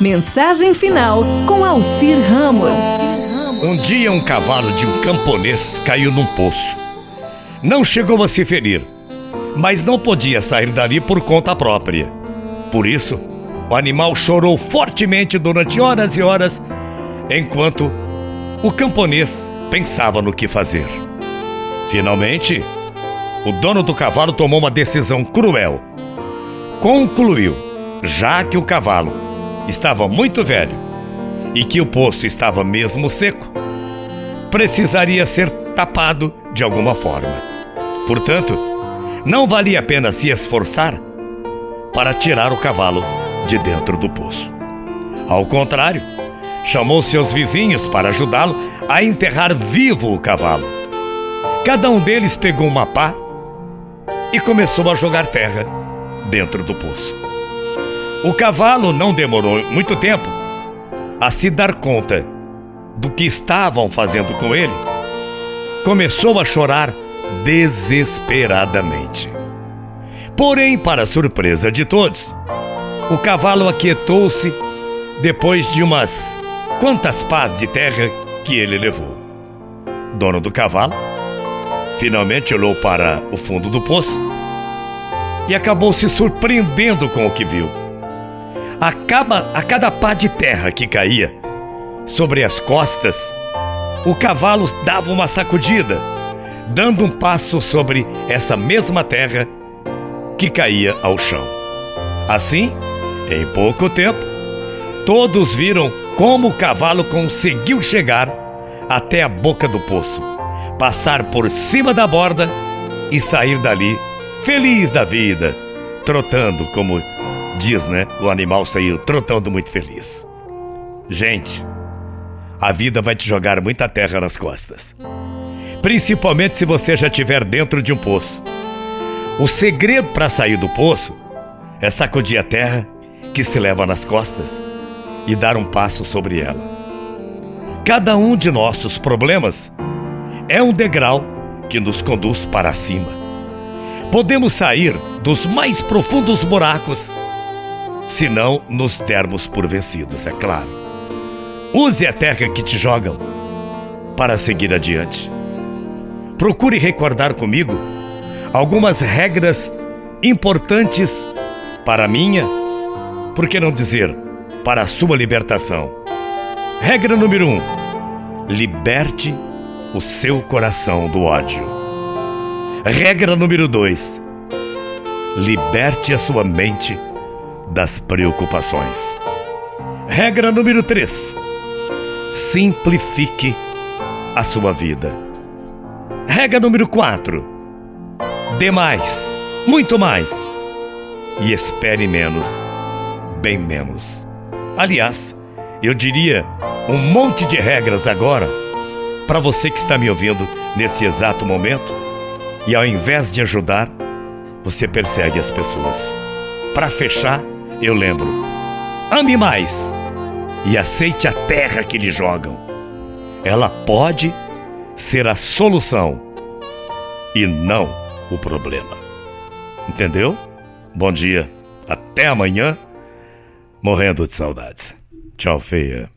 Mensagem final com Alcir Ramos. Um dia um cavalo de um camponês caiu num poço. Não chegou a se ferir, mas não podia sair dali por conta própria. Por isso, o animal chorou fortemente durante horas e horas, enquanto o camponês pensava no que fazer. Finalmente, o dono do cavalo tomou uma decisão cruel. Concluiu, já que o cavalo estava muito velho e que o poço estava mesmo seco, precisaria ser tapado de alguma forma. Portanto, não valia a pena se esforçar para tirar o cavalo de dentro do poço. Ao contrário, chamou seus vizinhos para ajudá-lo a enterrar vivo o cavalo. Cada um deles pegou uma pá e começou a jogar terra dentro do poço. O cavalo não demorou muito tempo a se dar conta do que estavam fazendo com ele. Começou a chorar desesperadamente. Porém, para surpresa de todos, o cavalo aquietou-se depois de umas quantas pás de terra que ele levou. Dono do cavalo finalmente olhou para o fundo do poço e acabou se surpreendendo com o que viu. A cada, a cada pá de terra que caía sobre as costas, o cavalo dava uma sacudida, dando um passo sobre essa mesma terra que caía ao chão. Assim, em pouco tempo, todos viram como o cavalo conseguiu chegar até a boca do poço, passar por cima da borda e sair dali feliz da vida, trotando, como diz, né? O animal saiu trotando muito feliz. Gente, a vida vai te jogar muita terra nas costas. Principalmente se você já estiver dentro de um poço. O segredo para sair do poço é sacudir a terra que se leva nas costas e dar um passo sobre ela. Cada um de nossos problemas é um degrau que nos conduz para cima. Podemos sair dos mais profundos buracos se não nos dermos por vencidos, é claro. Use a terra que te jogam para seguir adiante. Procure recordar comigo algumas regras importantes para a minha, por que não dizer, para a sua libertação. Regra número um: liberte o seu coração do ódio. Regra número dois: liberte a sua mente das preocupações. Regra número três: simplifique a sua vida. Regra número quatro Dê mais, muito mais. E espere menos, bem menos. Aliás, eu diria um monte de regras agora para você que está me ouvindo nesse exato momento e ao invés de ajudar, você persegue as pessoas. Para fechar, eu lembro: ame mais e aceite a terra que lhe jogam. Ela pode ser a solução e não o problema. Entendeu? Bom dia. Até amanhã. Morrendo de saudades. Tchau, feia.